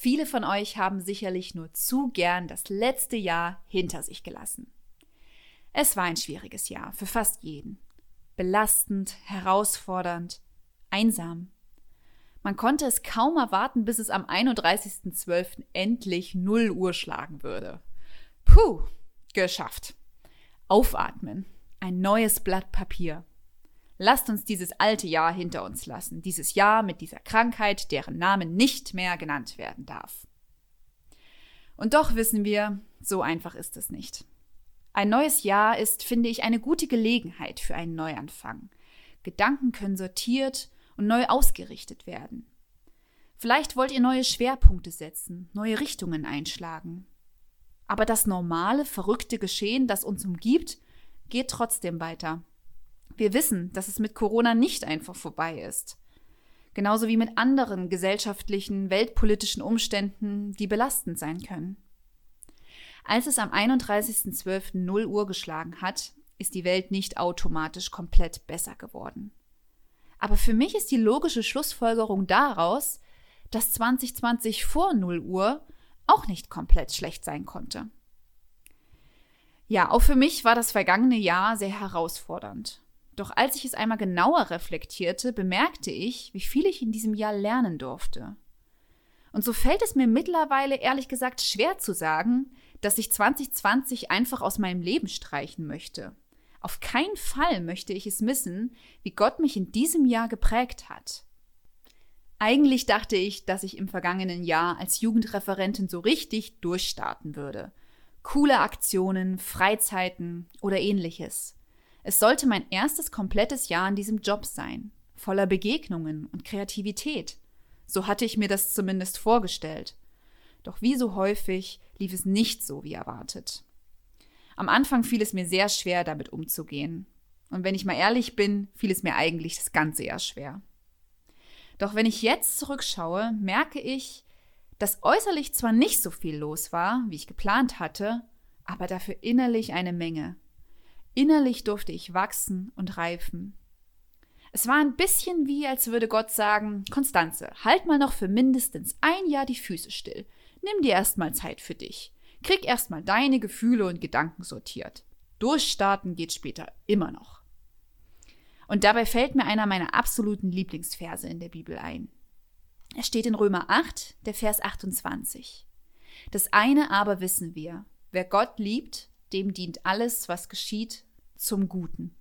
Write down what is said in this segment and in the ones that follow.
Viele von euch haben sicherlich nur zu gern das letzte Jahr hinter sich gelassen. Es war ein schwieriges Jahr für fast jeden. Belastend, herausfordernd, einsam. Man konnte es kaum erwarten, bis es am 31.12. endlich 0 Uhr schlagen würde. Puh, geschafft. Aufatmen. Ein neues Blatt Papier. Lasst uns dieses alte Jahr hinter uns lassen, dieses Jahr mit dieser Krankheit, deren Name nicht mehr genannt werden darf. Und doch wissen wir, so einfach ist es nicht. Ein neues Jahr ist, finde ich, eine gute Gelegenheit für einen Neuanfang. Gedanken können sortiert und neu ausgerichtet werden. Vielleicht wollt ihr neue Schwerpunkte setzen, neue Richtungen einschlagen. Aber das normale, verrückte Geschehen, das uns umgibt, geht trotzdem weiter. Wir wissen, dass es mit Corona nicht einfach vorbei ist. Genauso wie mit anderen gesellschaftlichen, weltpolitischen Umständen, die belastend sein können. Als es am 31.12. 0 Uhr geschlagen hat, ist die Welt nicht automatisch komplett besser geworden. Aber für mich ist die logische Schlussfolgerung daraus, dass 2020 vor 0 Uhr auch nicht komplett schlecht sein konnte. Ja, auch für mich war das vergangene Jahr sehr herausfordernd. Doch als ich es einmal genauer reflektierte, bemerkte ich, wie viel ich in diesem Jahr lernen durfte. Und so fällt es mir mittlerweile ehrlich gesagt schwer zu sagen, dass ich 2020 einfach aus meinem Leben streichen möchte. Auf keinen Fall möchte ich es missen, wie Gott mich in diesem Jahr geprägt hat. Eigentlich dachte ich, dass ich im vergangenen Jahr als Jugendreferentin so richtig durchstarten würde. Coole Aktionen, Freizeiten oder ähnliches. Es sollte mein erstes komplettes Jahr in diesem Job sein, voller Begegnungen und Kreativität. So hatte ich mir das zumindest vorgestellt. Doch wie so häufig lief es nicht so wie erwartet. Am Anfang fiel es mir sehr schwer, damit umzugehen. Und wenn ich mal ehrlich bin, fiel es mir eigentlich das ganze Jahr schwer. Doch wenn ich jetzt zurückschaue, merke ich, dass äußerlich zwar nicht so viel los war, wie ich geplant hatte, aber dafür innerlich eine Menge. Innerlich durfte ich wachsen und reifen. Es war ein bisschen wie, als würde Gott sagen, Konstanze, halt mal noch für mindestens ein Jahr die Füße still. Nimm dir erstmal Zeit für dich. Krieg erstmal deine Gefühle und Gedanken sortiert. Durchstarten geht später immer noch. Und dabei fällt mir einer meiner absoluten Lieblingsverse in der Bibel ein. Er steht in Römer 8, der Vers 28. Das eine aber wissen wir, wer Gott liebt, dem dient alles, was geschieht, zum Guten.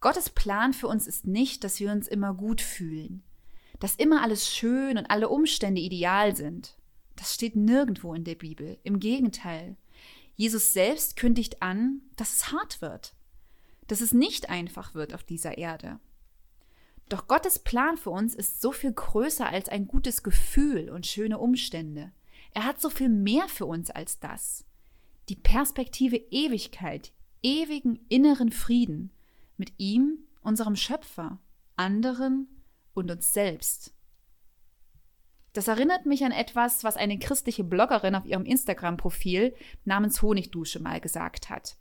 Gottes Plan für uns ist nicht, dass wir uns immer gut fühlen, dass immer alles schön und alle Umstände ideal sind. Das steht nirgendwo in der Bibel. Im Gegenteil. Jesus selbst kündigt an, dass es hart wird, dass es nicht einfach wird auf dieser Erde. Doch Gottes Plan für uns ist so viel größer als ein gutes Gefühl und schöne Umstände. Er hat so viel mehr für uns als das. Die Perspektive Ewigkeit, ewigen inneren Frieden mit ihm, unserem Schöpfer, anderen und uns selbst. Das erinnert mich an etwas, was eine christliche Bloggerin auf ihrem Instagram-Profil namens Honigdusche mal gesagt hat.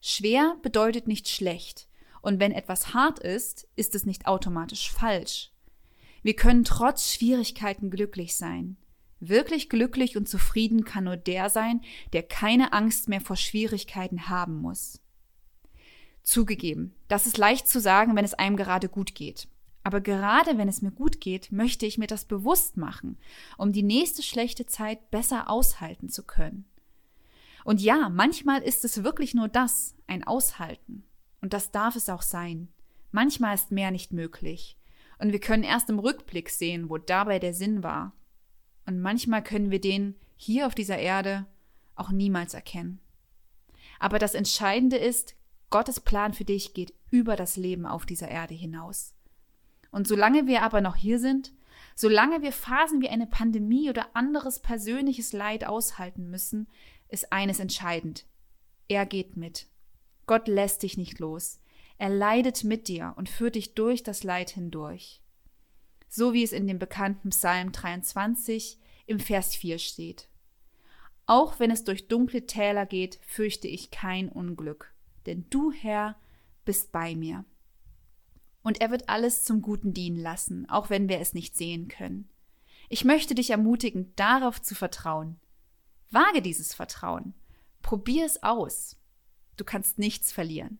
Schwer bedeutet nicht schlecht, und wenn etwas hart ist, ist es nicht automatisch falsch. Wir können trotz Schwierigkeiten glücklich sein. Wirklich glücklich und zufrieden kann nur der sein, der keine Angst mehr vor Schwierigkeiten haben muss. Zugegeben, das ist leicht zu sagen, wenn es einem gerade gut geht. Aber gerade wenn es mir gut geht, möchte ich mir das bewusst machen, um die nächste schlechte Zeit besser aushalten zu können. Und ja, manchmal ist es wirklich nur das, ein Aushalten. Und das darf es auch sein. Manchmal ist mehr nicht möglich. Und wir können erst im Rückblick sehen, wo dabei der Sinn war. Und manchmal können wir den hier auf dieser Erde auch niemals erkennen. Aber das Entscheidende ist, Gottes Plan für dich geht über das Leben auf dieser Erde hinaus. Und solange wir aber noch hier sind, solange wir Phasen wie eine Pandemie oder anderes persönliches Leid aushalten müssen, ist eines entscheidend. Er geht mit. Gott lässt dich nicht los. Er leidet mit dir und führt dich durch das Leid hindurch so wie es in dem bekannten Psalm 23 im Vers 4 steht. Auch wenn es durch dunkle Täler geht, fürchte ich kein Unglück, denn du, Herr, bist bei mir. Und er wird alles zum Guten dienen lassen, auch wenn wir es nicht sehen können. Ich möchte dich ermutigen, darauf zu vertrauen. Wage dieses Vertrauen. Probier es aus. Du kannst nichts verlieren.